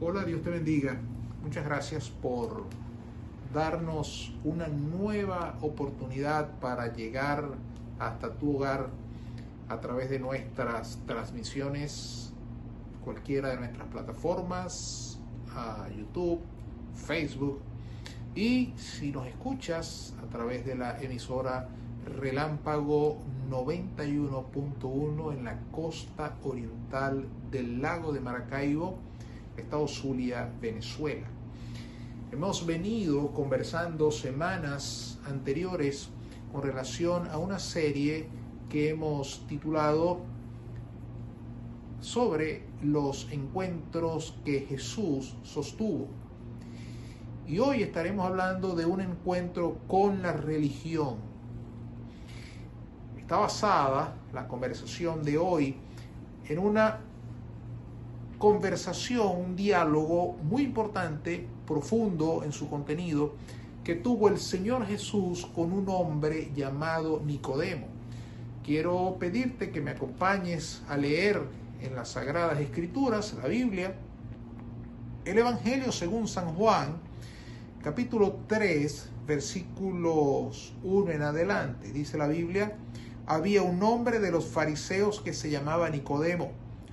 Hola, Dios te bendiga. Muchas gracias por darnos una nueva oportunidad para llegar hasta tu hogar a través de nuestras transmisiones, cualquiera de nuestras plataformas, YouTube, Facebook y si nos escuchas a través de la emisora Relámpago 91.1 en la costa oriental del lago de Maracaibo, Estado Zulia, Venezuela. Hemos venido conversando semanas anteriores con relación a una serie que hemos titulado sobre los encuentros que Jesús sostuvo. Y hoy estaremos hablando de un encuentro con la religión. Está basada la conversación de hoy en una conversación, un diálogo muy importante, profundo en su contenido, que tuvo el Señor Jesús con un hombre llamado Nicodemo. Quiero pedirte que me acompañes a leer en las Sagradas Escrituras, la Biblia, el Evangelio según San Juan, capítulo 3, versículos 1 en adelante. Dice la Biblia, había un hombre de los fariseos que se llamaba Nicodemo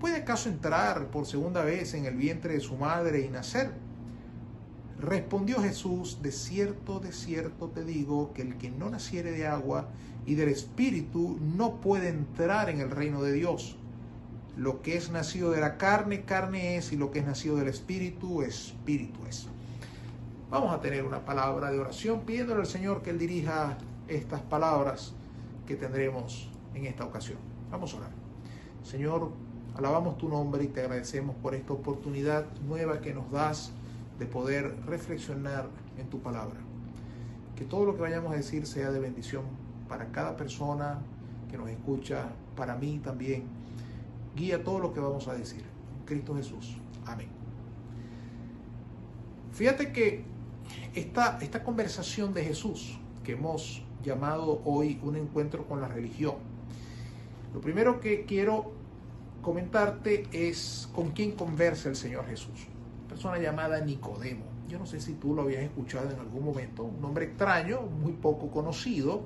¿Puede acaso entrar por segunda vez en el vientre de su madre y nacer? Respondió Jesús, de cierto, de cierto te digo, que el que no naciere de agua y del Espíritu no puede entrar en el reino de Dios. Lo que es nacido de la carne, carne es, y lo que es nacido del Espíritu, Espíritu es. Vamos a tener una palabra de oración pidiéndole al Señor que Él dirija estas palabras que tendremos en esta ocasión. Vamos a orar. Señor, Alabamos tu nombre y te agradecemos por esta oportunidad nueva que nos das de poder reflexionar en tu palabra. Que todo lo que vayamos a decir sea de bendición para cada persona que nos escucha, para mí también. Guía todo lo que vamos a decir. Cristo Jesús. Amén. Fíjate que esta, esta conversación de Jesús, que hemos llamado hoy un encuentro con la religión, lo primero que quiero comentarte es con quién conversa el Señor Jesús. Una persona llamada Nicodemo. Yo no sé si tú lo habías escuchado en algún momento. Un nombre extraño, muy poco conocido.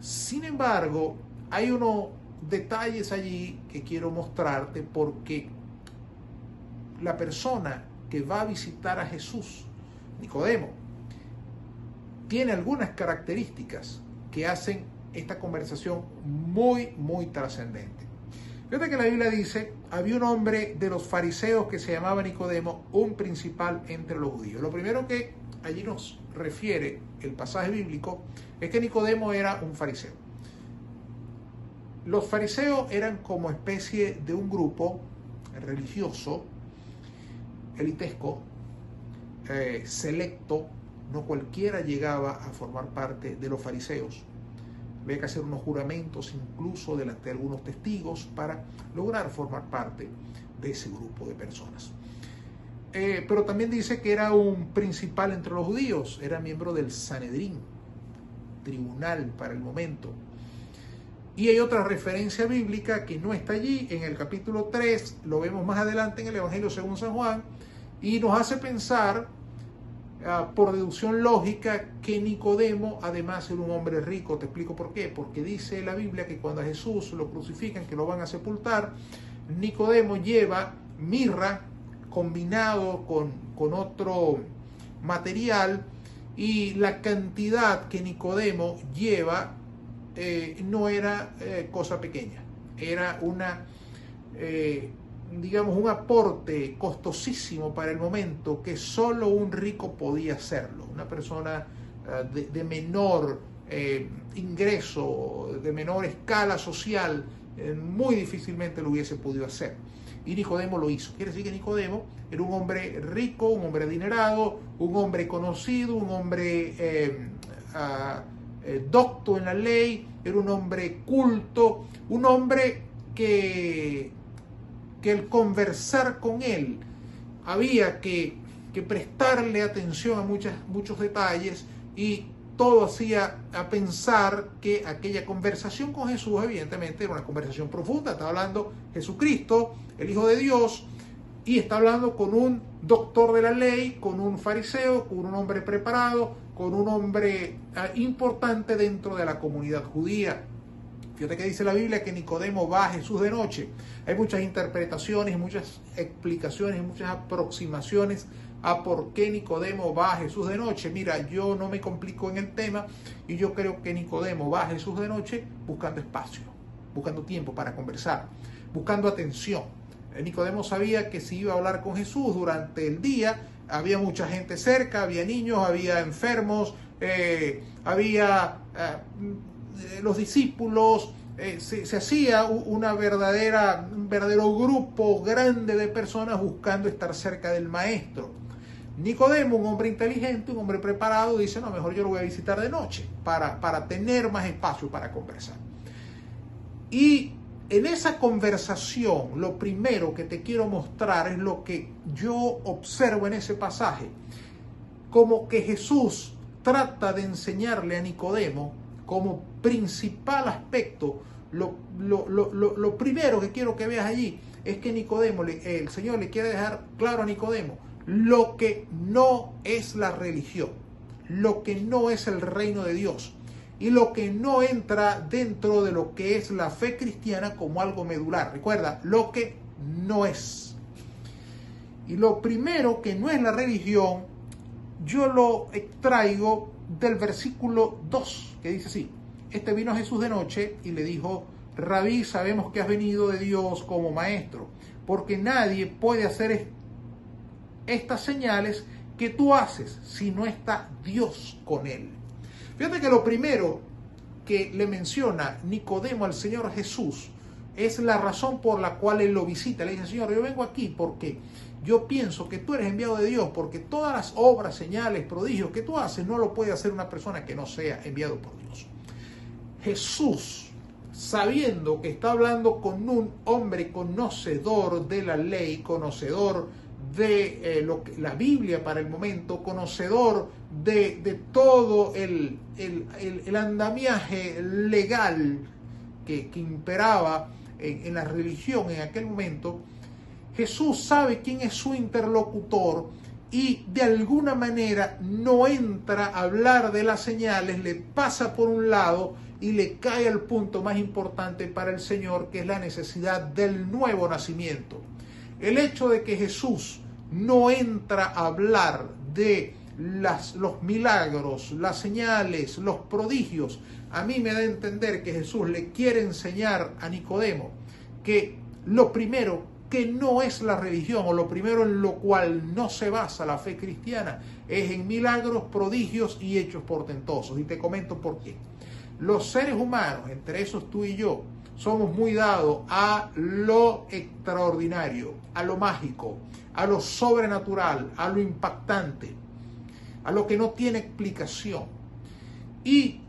Sin embargo, hay unos detalles allí que quiero mostrarte porque la persona que va a visitar a Jesús, Nicodemo, tiene algunas características que hacen esta conversación muy, muy trascendente. Fíjate que la Biblia dice, había un hombre de los fariseos que se llamaba Nicodemo, un principal entre los judíos. Lo primero que allí nos refiere el pasaje bíblico es que Nicodemo era un fariseo. Los fariseos eran como especie de un grupo religioso, elitesco, eh, selecto, no cualquiera llegaba a formar parte de los fariseos. Había que hacer unos juramentos incluso delante de algunos testigos para lograr formar parte de ese grupo de personas. Eh, pero también dice que era un principal entre los judíos, era miembro del Sanedrín, tribunal para el momento. Y hay otra referencia bíblica que no está allí, en el capítulo 3, lo vemos más adelante en el Evangelio según San Juan, y nos hace pensar Ah, por deducción lógica que Nicodemo además era un hombre rico. Te explico por qué. Porque dice la Biblia que cuando a Jesús lo crucifican, que lo van a sepultar, Nicodemo lleva mirra combinado con, con otro material y la cantidad que Nicodemo lleva eh, no era eh, cosa pequeña, era una eh, digamos, un aporte costosísimo para el momento que solo un rico podía hacerlo. Una persona eh, de, menor eh, ingreso, de menor escala social, eh, muy difícilmente lo hubiese podido hacer. y Nicodemo lo hizo. Quiere decir que Nicodemo era un hombre rico, un hombre adinerado, un hombre conocido, un hombre docto en la ley, era un hombre culto, un hombre que, que el conversar con él había que, que prestarle atención a muchas, muchos detalles y todo hacía a pensar que aquella conversación con Jesús, evidentemente, era una conversación profunda. Está hablando Jesucristo, el Hijo de Dios, y está hablando con un doctor de la ley, con un fariseo, con un hombre preparado, con un hombre ah, importante dentro de la comunidad judía. Fíjate que dice la Biblia que Nicodemo va a Jesús de noche. Hay muchas interpretaciones, muchas explicaciones, muchas aproximaciones a por qué Nicodemo va a Jesús de noche. Mira, yo no me complico en el tema y yo creo que Nicodemo va a Jesús de noche buscando espacio, buscando tiempo para conversar, buscando atención. Eh, Nicodemo sabía que si iba a hablar con Jesús durante el día, había mucha gente cerca, había niños, había enfermos, eh, había eh, los discípulos, se, se, hacía una verdadera, un verdadero grupo grande de personas buscando estar cerca del maestro. Nicodemo, un hombre inteligente, un hombre preparado, dice, no, mejor yo lo voy a visitar de noche para, para tener más espacio para conversar. Y en esa conversación, lo primero que te quiero mostrar es lo que yo observo en ese pasaje, como que Jesús trata de enseñarle a Nicodemo como principal aspecto, lo, lo, lo, lo primero que quiero que veas allí es que Nicodemo, el Señor le quiere dejar claro a Nicodemo, lo que no es la religión, lo que no es el reino de Dios y lo que no entra dentro de lo que es la fe cristiana como algo medular. Recuerda, lo que no es. Y lo primero que no es la religión, yo lo extraigo del versículo 2, que dice así, este vino Jesús de noche y le dijo, Rabí, sabemos que has venido de Dios como maestro, porque nadie puede hacer estas señales que tú haces si no está Dios con él. Fíjate que lo primero que le menciona Nicodemo al Señor Jesús es la razón por la cual él lo visita. Le dice, Señor, yo vengo aquí porque yo pienso que tú eres enviado de Dios, porque todas las obras, señales, prodigios que tú haces no lo puede hacer una persona que no sea enviado por Dios. Jesús, sabiendo que está hablando con un hombre conocedor de la ley, conocedor de eh, lo que, la Biblia para el momento, conocedor de, todo el, andamiaje legal que, imperaba en, la religión en aquel momento, Jesús sabe quién es su interlocutor y de alguna manera no entra a hablar de las señales, le pasa por un lado y le cae al punto más importante para el Señor, que es la necesidad del nuevo nacimiento. El hecho de que Jesús no entra a hablar de las, los milagros, las señales, los prodigios, a mí me da a entender que Jesús le quiere enseñar a Nicodemo que lo primero que no es la religión o lo primero en lo cual no se basa la fe cristiana es en milagros, prodigios y hechos portentosos. Y te comento por qué. Los seres humanos, entre esos tú y yo, somos muy dados a lo extraordinario, a lo mágico, a lo sobrenatural, a lo impactante, a lo que no tiene explicación. Y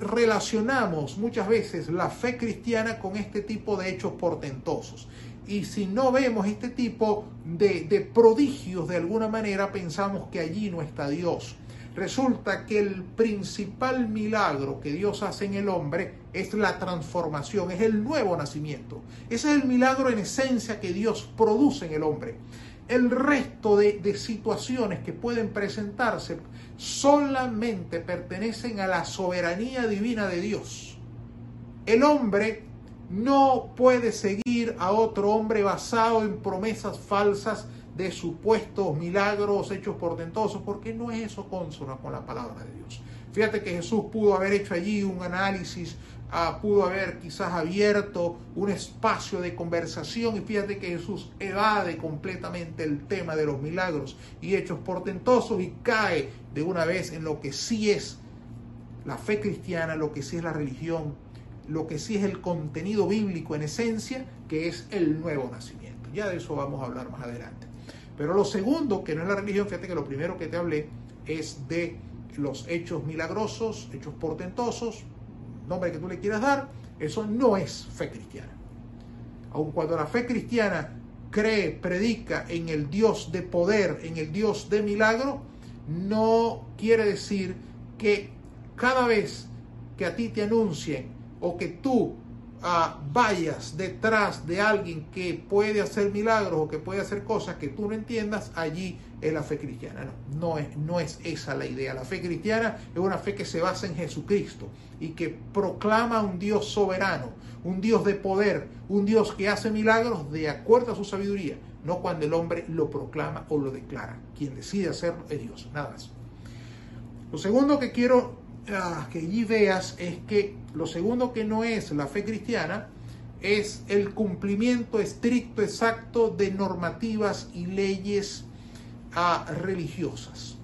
relacionamos muchas veces la fe cristiana con este tipo de hechos portentosos. Y si no vemos este tipo de, de prodigios de alguna manera, pensamos que allí no está Dios. Resulta que el principal milagro que Dios hace en el hombre es la transformación, es el nuevo nacimiento. Ese es el milagro en esencia que Dios produce en el hombre. El resto de, de situaciones que pueden presentarse solamente pertenecen a la soberanía divina de Dios. El hombre no puede seguir a otro hombre basado en promesas falsas de supuestos milagros hechos portentosos, porque no es eso consono con la palabra de Dios. Fíjate que Jesús pudo haber hecho allí un análisis, uh, pudo haber quizás abierto un espacio de conversación y fíjate que Jesús evade completamente el tema de los milagros y hechos portentosos y cae de una vez en lo que sí es la fe cristiana, lo que sí es la religión, lo que sí es el contenido bíblico en esencia, que es el nuevo nacimiento. Ya de eso vamos a hablar más adelante. Pero lo segundo, que no es la religión, fíjate que lo primero que te hablé es de los hechos milagrosos, hechos portentosos, nombre que tú le quieras dar, eso no es fe cristiana. Aun cuando la fe cristiana cree, predica en el Dios de poder, en el Dios de milagro, no quiere decir que cada vez que a ti te anuncien o que tú vayas detrás de alguien que puede hacer milagros o que puede hacer cosas que tú no entiendas, allí es la fe cristiana. No, no es, no es esa la idea. La fe cristiana es una fe que se basa en Jesucristo y que proclama un Dios soberano, un Dios de poder, un Dios que hace milagros de acuerdo a su sabiduría, no cuando el hombre lo proclama o lo declara. Quien decide hacerlo es Dios, nada más. Lo segundo que quiero ah, que allí veas es que lo segundo que no es la fe cristiana es el cumplimiento estricto, exacto de normativas y leyes ah, religiosas.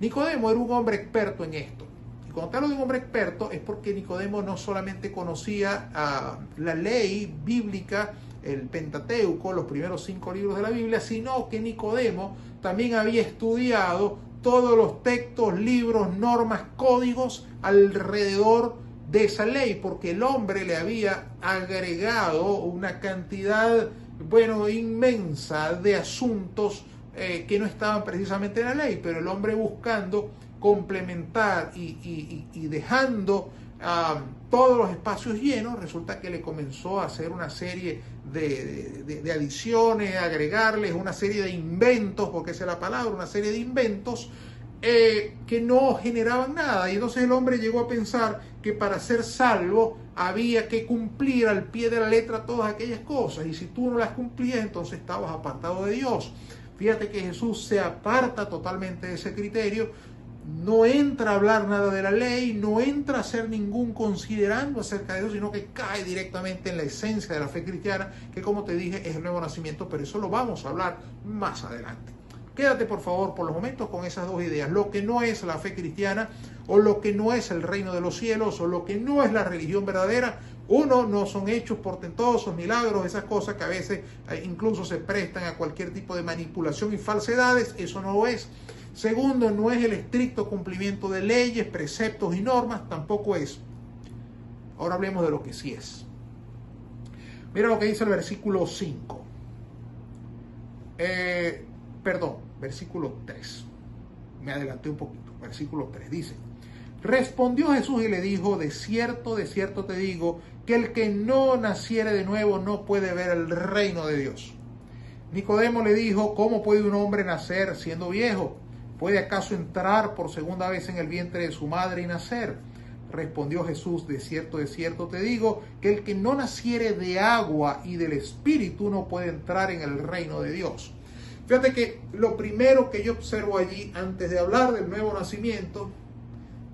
Nicodemo era un hombre experto en esto. Y cuando te hablo de un hombre experto es porque Nicodemo no solamente conocía ah, la ley bíblica, el Pentateuco, los primeros cinco libros de la Biblia, sino que Nicodemo también había estudiado todos los textos, libros, normas, códigos alrededor de esa ley, porque el hombre le había agregado una cantidad, bueno, inmensa de asuntos eh, que no estaban precisamente en la ley, pero el hombre buscando complementar y, dejando ah, todos los espacios llenos, resulta que le comenzó a hacer una serie de, adiciones, agregarles una serie de inventos, porque esa es la palabra, una serie de inventos eh, que no generaban nada. Y entonces el hombre llegó a pensar que para ser salvo había que cumplir al pie de la letra todas aquellas cosas. Y si tú no las cumplías, entonces estabas apartado de Dios. Fíjate que Jesús se aparta totalmente de ese criterio, no entra a hablar nada de la ley, no entra a hacer ningún considerando acerca de Dios, sino que cae directamente en la esencia de la fe cristiana, que como te dije es el nuevo nacimiento, pero eso lo vamos a hablar más adelante. Quédate por favor por los momentos con esas dos ideas, lo que no es la fe cristiana o lo que no es el reino de los cielos o lo que no es la religión verdadera. Uno, no son hechos portentosos, milagros, esas cosas que a veces eh, incluso se prestan a cualquier tipo de manipulación y falsedades, eso no lo es. Segundo, no es el estricto cumplimiento de leyes, preceptos y normas, tampoco es. Ahora hablemos de lo que sí es. Mira lo que dice el versículo 5. Eh, perdón, versículo 3. Me adelanté un poquito. Versículo 3 dice, respondió Jesús y le dijo, de cierto, de cierto te digo, que el que no naciere de nuevo no puede ver el reino de Dios. Nicodemo le dijo, ¿cómo puede un hombre nacer siendo viejo? ¿Puede acaso entrar por segunda vez en el vientre de su madre y nacer? Respondió Jesús, de cierto, de cierto te digo, que el que no naciere de agua y del Espíritu no puede entrar en el reino de Dios. Fíjate que lo primero que yo observo allí, antes de hablar del nuevo nacimiento,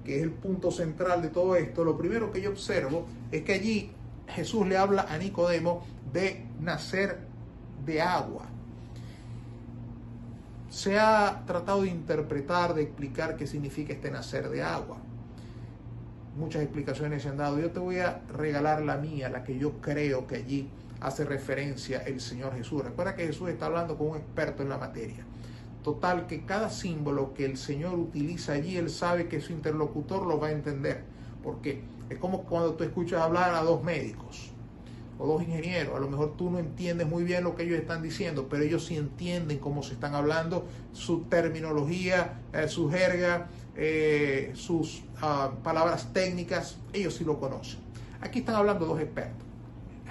que es el punto central de todo esto, lo primero que yo observo es que allí Jesús le habla a Nicodemo de nacer de agua. Se ha tratado de interpretar, de explicar qué significa este nacer de agua. Muchas explicaciones se han dado. Yo te voy a regalar la mía, la que yo creo que allí hace referencia el Señor Jesús. Recuerda que Jesús está hablando con un experto en la materia. Total, que cada símbolo que el Señor utiliza allí, Él sabe que su interlocutor lo va a entender. Porque es como cuando tú escuchas hablar a dos médicos o dos ingenieros. A lo mejor tú no entiendes muy bien lo que ellos están diciendo, pero ellos sí entienden cómo se están hablando, su terminología, eh, su jerga, eh, sus ah, palabras técnicas, ellos sí lo conocen. Aquí están hablando dos expertos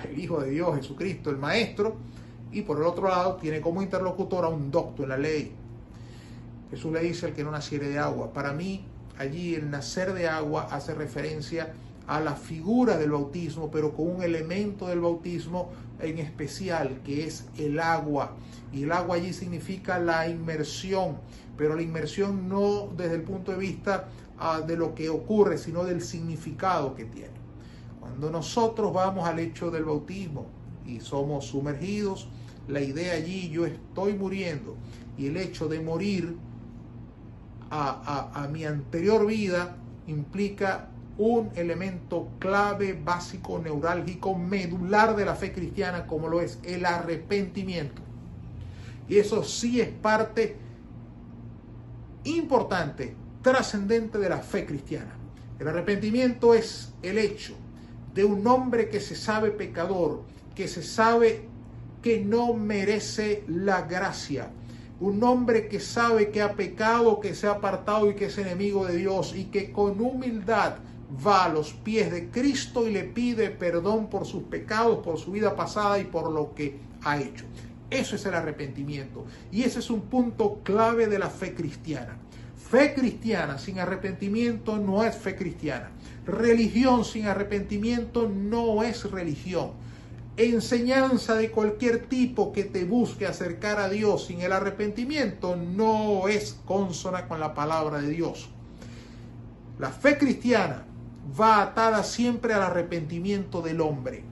el Hijo de Dios, Jesucristo, el Maestro, y por el otro lado tiene como interlocutor a un doctor en la ley. Jesús le dice el que no naciere de agua. Para mí, allí el nacer de agua hace referencia a la figura del bautismo, pero con un elemento del bautismo en especial, que es el agua. Y el agua allí significa la inmersión, pero la inmersión no desde el punto de vista ah, de lo que ocurre, sino del significado que tiene. Cuando nosotros vamos al hecho del bautismo y somos sumergidos, la idea allí, yo estoy muriendo y el hecho de morir a, mi anterior vida implica un elemento clave, básico, neurálgico, medular de la fe cristiana como lo es el arrepentimiento. Y eso sí es parte importante, trascendente de la fe cristiana. El arrepentimiento es el hecho de un hombre que se sabe pecador, que se sabe que no merece la gracia. Un hombre que sabe que ha pecado, que se ha apartado y que es enemigo de Dios y que con humildad va a los pies de Cristo y le pide perdón por sus pecados, por su vida pasada y por lo que ha hecho. Eso es el arrepentimiento. Y ese es un punto clave de la fe cristiana. Fe cristiana sin arrepentimiento no es fe cristiana. Religión sin arrepentimiento no es religión. Enseñanza de cualquier tipo que te busque acercar a Dios sin el arrepentimiento no es consona con la palabra de Dios. La fe cristiana va atada siempre al arrepentimiento del hombre,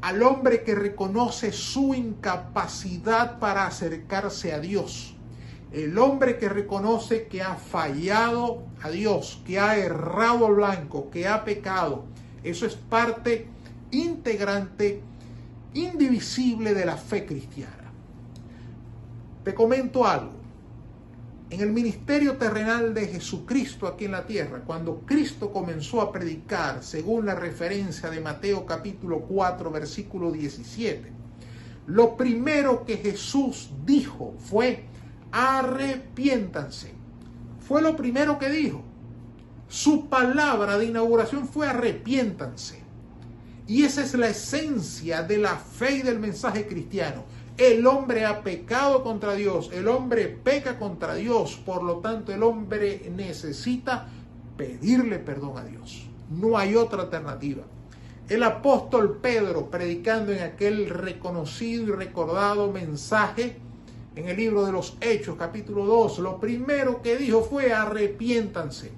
al hombre que reconoce su incapacidad para acercarse a Dios, el hombre que reconoce que ha fallado a Dios, que ha errado al blanco, que ha pecado. Eso es parte integrante, indivisible de la fe cristiana. Te comento algo en el ministerio terrenal de Jesucristo aquí en la tierra, cuando Cristo comenzó a predicar, según la referencia de Mateo capítulo 4, versículo 17, lo primero que Jesús dijo fue, arrepiéntanse. Fue lo primero que dijo. Su palabra de inauguración fue arrepiéntanse. Y esa es la esencia de la fe y del mensaje cristiano el hombre ha pecado contra Dios, el hombre peca contra Dios, por lo tanto el hombre necesita pedirle perdón a Dios. No hay otra alternativa. El apóstol Pedro, predicando en aquel reconocido y recordado mensaje en el libro de los Hechos, capítulo 2, lo primero que dijo fue arrepiéntanse.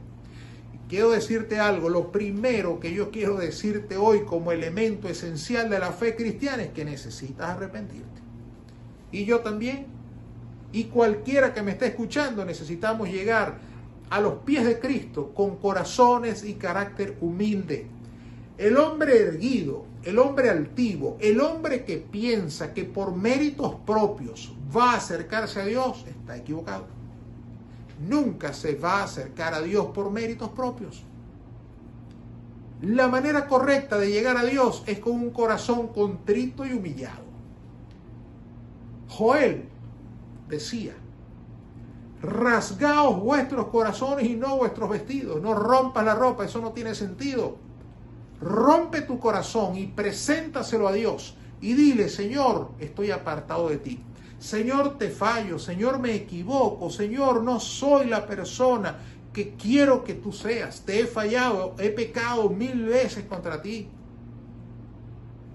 Quiero decirte algo, lo primero que yo quiero decirte hoy como elemento esencial de la fe cristiana es que necesitas arrepentirte y yo también. Y cualquiera que me esté escuchando necesitamos llegar a los pies de Cristo con corazones y carácter humilde. El hombre erguido, el hombre altivo, el hombre que piensa que por méritos propios va a acercarse a Dios, está equivocado. Nunca se va a acercar a Dios por méritos propios. La manera correcta de llegar a Dios es con un corazón contrito y humillado. Joel decía, rasgaos vuestros corazones y no vuestros vestidos, no rompas la ropa, eso no tiene sentido. Rompe tu corazón y preséntaselo a Dios y dile, Señor, estoy apartado de ti. Señor, te fallo, Señor, me equivoco, Señor, no soy la persona que quiero que tú seas. Te he fallado, he pecado mil veces contra ti.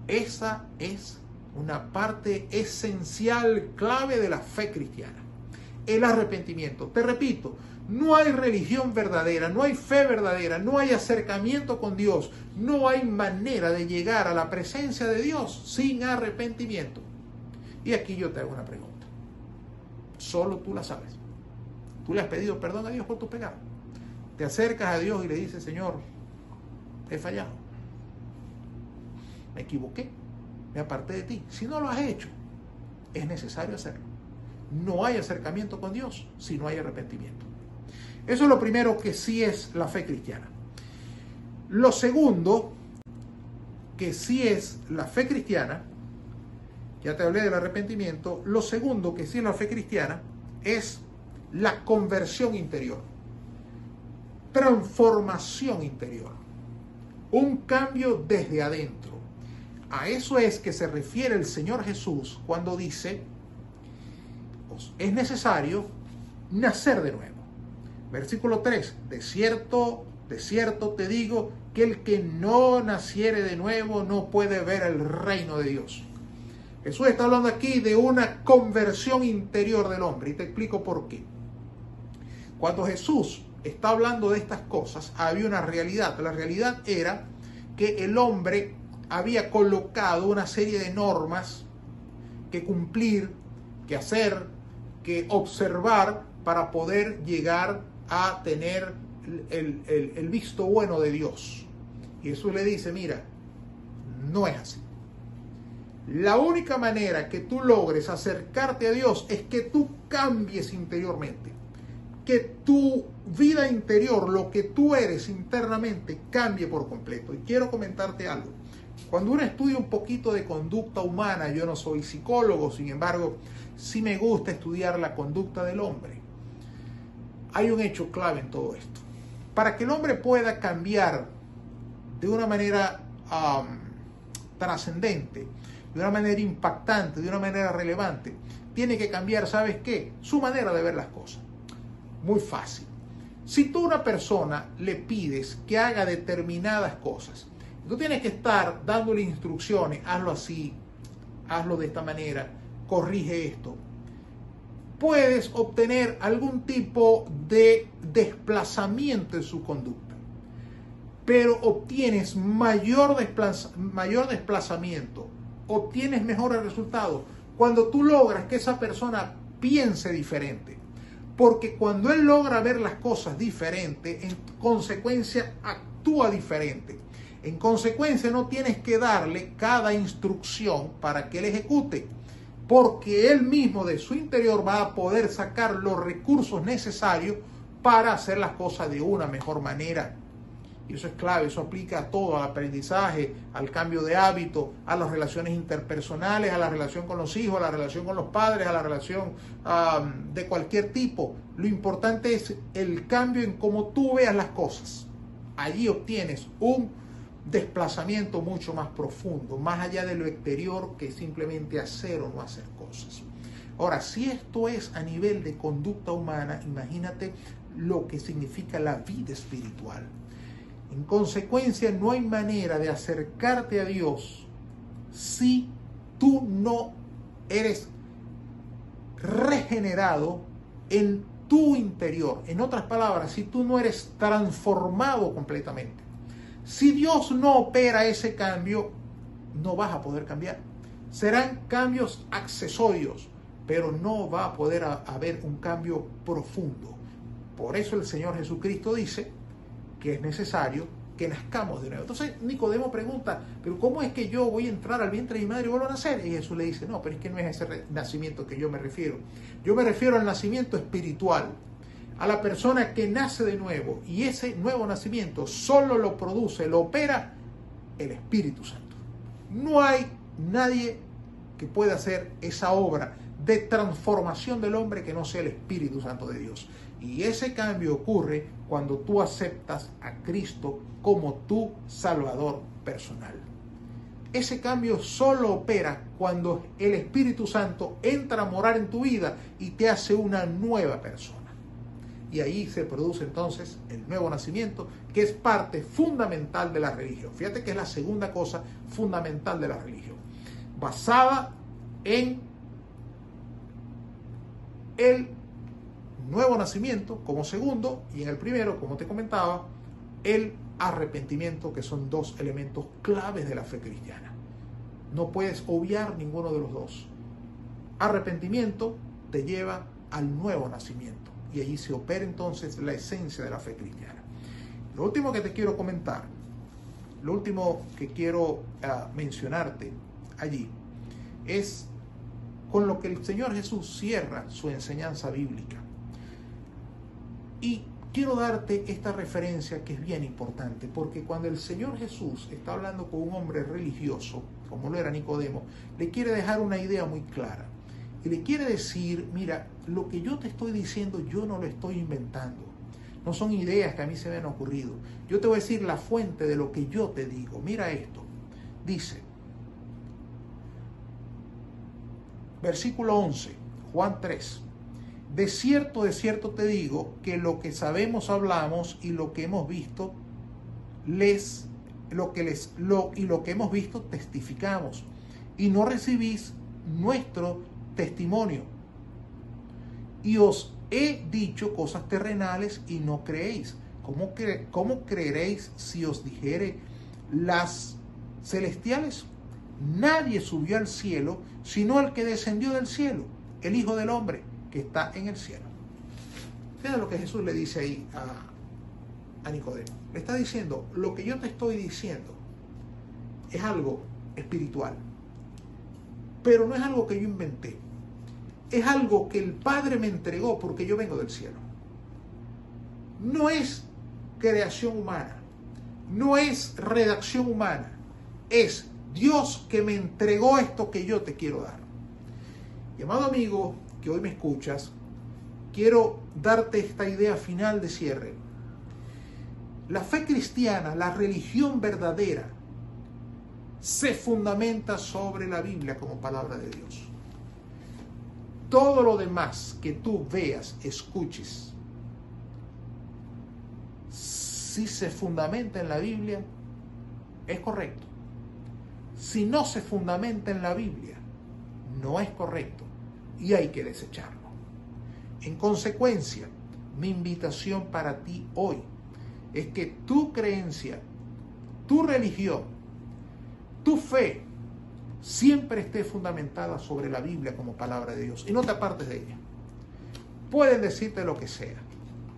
Esa es una parte esencial, clave de la fe cristiana. El arrepentimiento. Te repito, no hay religión verdadera, no hay fe verdadera, no hay acercamiento con Dios, no hay manera de llegar a la presencia de Dios sin arrepentimiento. Y aquí yo te hago una pregunta. Solo tú la sabes. Tú le has pedido perdón a Dios por tu pecado. Te acercas a Dios y le dices, Señor, he fallado. Me equivoqué me aparté de ti. Si no lo has hecho, es necesario hacerlo. No hay acercamiento con Dios si no hay arrepentimiento. Eso es lo primero que sí es la fe cristiana. Lo segundo, que sí es la fe cristiana, ya te hablé del arrepentimiento, lo segundo que sí es la fe cristiana es la conversión interior, transformación interior, un cambio desde adentro. A eso es que se refiere el Señor Jesús cuando dice, es necesario nacer de nuevo. Versículo 3, de cierto, de cierto te digo que el que no naciere de nuevo no puede ver el reino de Dios. Jesús está hablando aquí de una conversión interior del hombre y te explico por qué. Cuando Jesús está hablando de estas cosas, había una realidad. La realidad era que el hombre había colocado una serie de normas que cumplir, que hacer, que observar para poder llegar a tener el, visto bueno de Dios. Y Jesús le dice, mira, no es así. La única manera que tú logres acercarte a Dios es que tú cambies interiormente. Que tu vida interior, lo que tú eres internamente, cambie por completo. Y quiero comentarte algo. Cuando uno estudia un poquito de conducta humana, yo no soy psicólogo, sin embargo, sí me gusta estudiar la conducta del hombre. Hay un hecho clave en todo esto. Para que el hombre pueda cambiar de una manera trascendente, de una manera impactante, de una manera relevante, tiene que cambiar, ¿sabes qué? Su manera de ver las cosas. Muy fácil. Si tú a una persona le pides que haga determinadas cosas, tú tienes que estar dándole instrucciones, hazlo así, hazlo de esta manera, corrige esto. Puedes obtener algún tipo de desplazamiento en su conducta, pero obtienes mayor, mayor desplazamiento obtienes mejores resultados cuando tú logras que esa persona piense diferente. Porque cuando él logra ver las cosas diferente, en consecuencia actúa diferente. En consecuencia no tienes que darle cada instrucción para que él ejecute. Porque él mismo de su interior va a poder sacar los recursos necesarios para hacer las cosas de una mejor manera. Y eso es clave, eso aplica a todo, al aprendizaje, al cambio de hábito, a las relaciones interpersonales, a la relación con los hijos, a la relación con los padres, a la relación de cualquier tipo. Lo importante es el cambio en cómo tú veas las cosas. Allí obtienes un desplazamiento mucho más profundo, más allá de lo exterior que simplemente hacer o no hacer cosas. Ahora, si esto es a nivel de conducta humana, imagínate lo que significa la vida espiritual. En consecuencia, no hay manera de acercarte a Dios si tú no eres regenerado en tu interior. En otras palabras, si tú no eres transformado completamente. Si Dios no opera ese cambio, no vas a poder cambiar. Serán cambios accesorios, pero no va a poder haber un cambio profundo. Por eso el Señor Jesucristo dice, que es necesario que nazcamos de nuevo. Entonces Nicodemo pregunta, pero ¿cómo es que yo voy a entrar al vientre de mi madre y vuelvo a nacer? Y Jesús le dice, no, pero es que no es ese nacimiento que yo me refiero. Yo me refiero al nacimiento espiritual, a la persona que nace de nuevo. Y ese nuevo nacimiento solo lo produce, lo opera el Espíritu Santo. No hay nadie que pueda hacer esa obra de transformación del hombre que no sea el Espíritu Santo de Dios. Y ese cambio ocurre cuando tú aceptas a Cristo como tu Salvador personal. Ese cambio solo opera cuando el Espíritu Santo entra a morar en tu vida y te hace una nueva persona. Y ahí se produce entonces el nuevo nacimiento, que es parte fundamental de la religión. Fíjate que es la segunda cosa fundamental de la religión, basada en el nuevo nacimiento como segundo y en el primero, como te comentaba, el arrepentimiento, que son dos elementos claves de la fe cristiana. No puedes obviar ninguno de los dos. Arrepentimiento te lleva al nuevo nacimiento y allí se opera entonces la esencia de la fe cristiana. Lo último que te quiero comentar, lo último que quiero ah, mencionarte allí es con lo que el Señor Jesús cierra su enseñanza bíblica. Y quiero darte esta referencia que es bien importante, porque cuando el Señor Jesús está hablando con un hombre religioso, como lo era Nicodemo, le quiere dejar una idea muy clara. Y le quiere decir, mira, lo que yo te estoy diciendo yo no lo estoy inventando. No son ideas que a mí se me han ocurrido. Yo te voy a decir la fuente de lo que yo te digo. Mira esto. Dice, versículo 11, Juan 3. De cierto, de cierto te digo que lo que sabemos hablamos y lo que hemos visto les lo que les lo y lo que hemos visto testificamos y no recibís nuestro testimonio. Y os he dicho cosas terrenales y no creéis. ¿Cómo, ¿Cómo creeréis si os dijere las celestiales? Nadie subió al cielo sino el que descendió del cielo, el Hijo del Hombre está en el cielo. Fíjate lo que Jesús le dice ahí a, a Nicodemo. Le está diciendo, lo que yo te estoy diciendo es algo espiritual, pero no es algo que yo inventé. Es algo que el Padre me entregó porque yo vengo del cielo. No es creación humana, no es redacción humana, es Dios que me entregó esto que yo te quiero dar. Y amado amigo que hoy me escuchas, quiero darte esta idea final de cierre. La fe cristiana, la religión verdadera, se fundamenta sobre la Biblia como palabra de Dios. Todo lo demás que tú veas, escuches, si se fundamenta en la Biblia, es correcto. Si no se fundamenta en la Biblia, no es correcto y hay que desecharlo. En consecuencia, mi invitación para ti hoy es que tu creencia, tu religión, tu fe siempre esté fundamentada sobre la Biblia como palabra de Dios y no te apartes de ella. Pueden decirte lo que sea,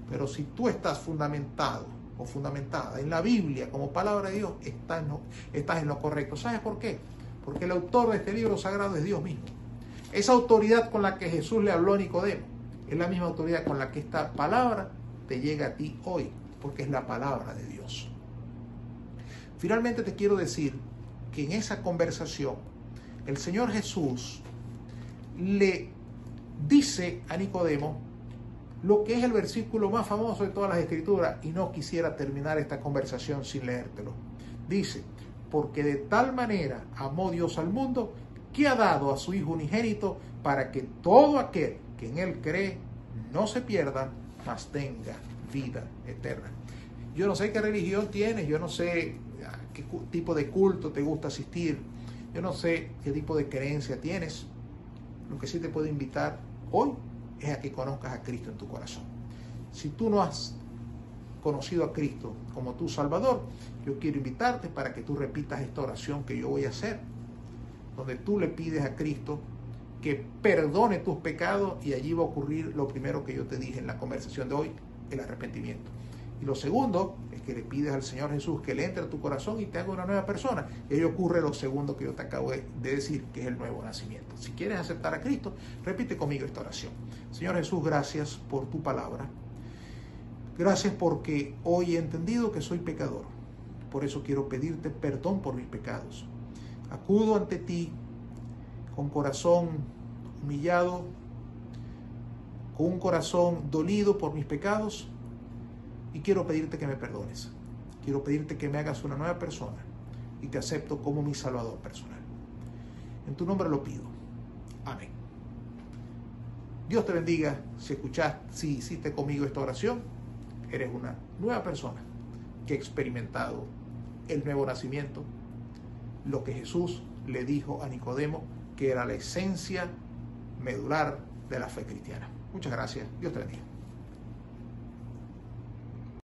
pero si tú estás fundamentado o fundamentada en la Biblia como palabra de Dios, estás, no, estás en lo correcto. ¿Sabes por qué? Porque el autor de este libro sagrado es Dios mismo. Esa autoridad con la que Jesús le habló a Nicodemo es la misma autoridad con la que esta palabra te llega a ti hoy, porque es la palabra de Dios. Finalmente te quiero decir en esa conversación el Señor Jesús le dice a Nicodemo lo que es el versículo más famoso de todas las escrituras y no quisiera terminar esta conversación sin leértelo. Dice, porque de tal manera amó Dios al mundo que ha dado a su Hijo unigénito para que todo aquel que en Él cree no se pierda, mas tenga vida eterna. Yo no sé qué religión tienes, yo no sé tipo de culto te gusta asistir, yo no sé qué tipo de creencia tienes. Lo que sí te puedo invitar hoy es a que conozcas a Cristo en tu corazón. Si tú no has conocido a Cristo como tu Salvador, yo quiero invitarte para que tú repitas esta oración que yo voy a hacer, donde tú le pides a Cristo que perdone tus pecados y allí va a ocurrir lo primero que yo te dije en la conversación de hoy, el arrepentimiento. Y lo segundo es que le pides al Señor Jesús que le entre a tu corazón y te haga una nueva persona. Y ahí ocurre lo segundo que yo te acabo de decir, que es el nuevo nacimiento. Si quieres aceptar a Cristo, repite conmigo esta oración. Señor Jesús, gracias por tu palabra. Gracias porque hoy he entendido que soy pecador. Por eso quiero pedirte perdón por mis pecados. Acudo ante ti con corazón humillado, con un corazón dolido por mis pecados y quiero pedirte que me perdones. Quiero pedirte que me hagas una nueva persona y te acepto como mi Salvador personal. En tu nombre lo pido. Amén. Dios te bendiga. Si escuchaste, si hiciste conmigo esta oración, eres una nueva persona que ha experimentado el nuevo nacimiento, lo que Jesús le dijo a Nicodemo, que era la esencia medular de la fe cristiana. Muchas gracias. Dios te bendiga.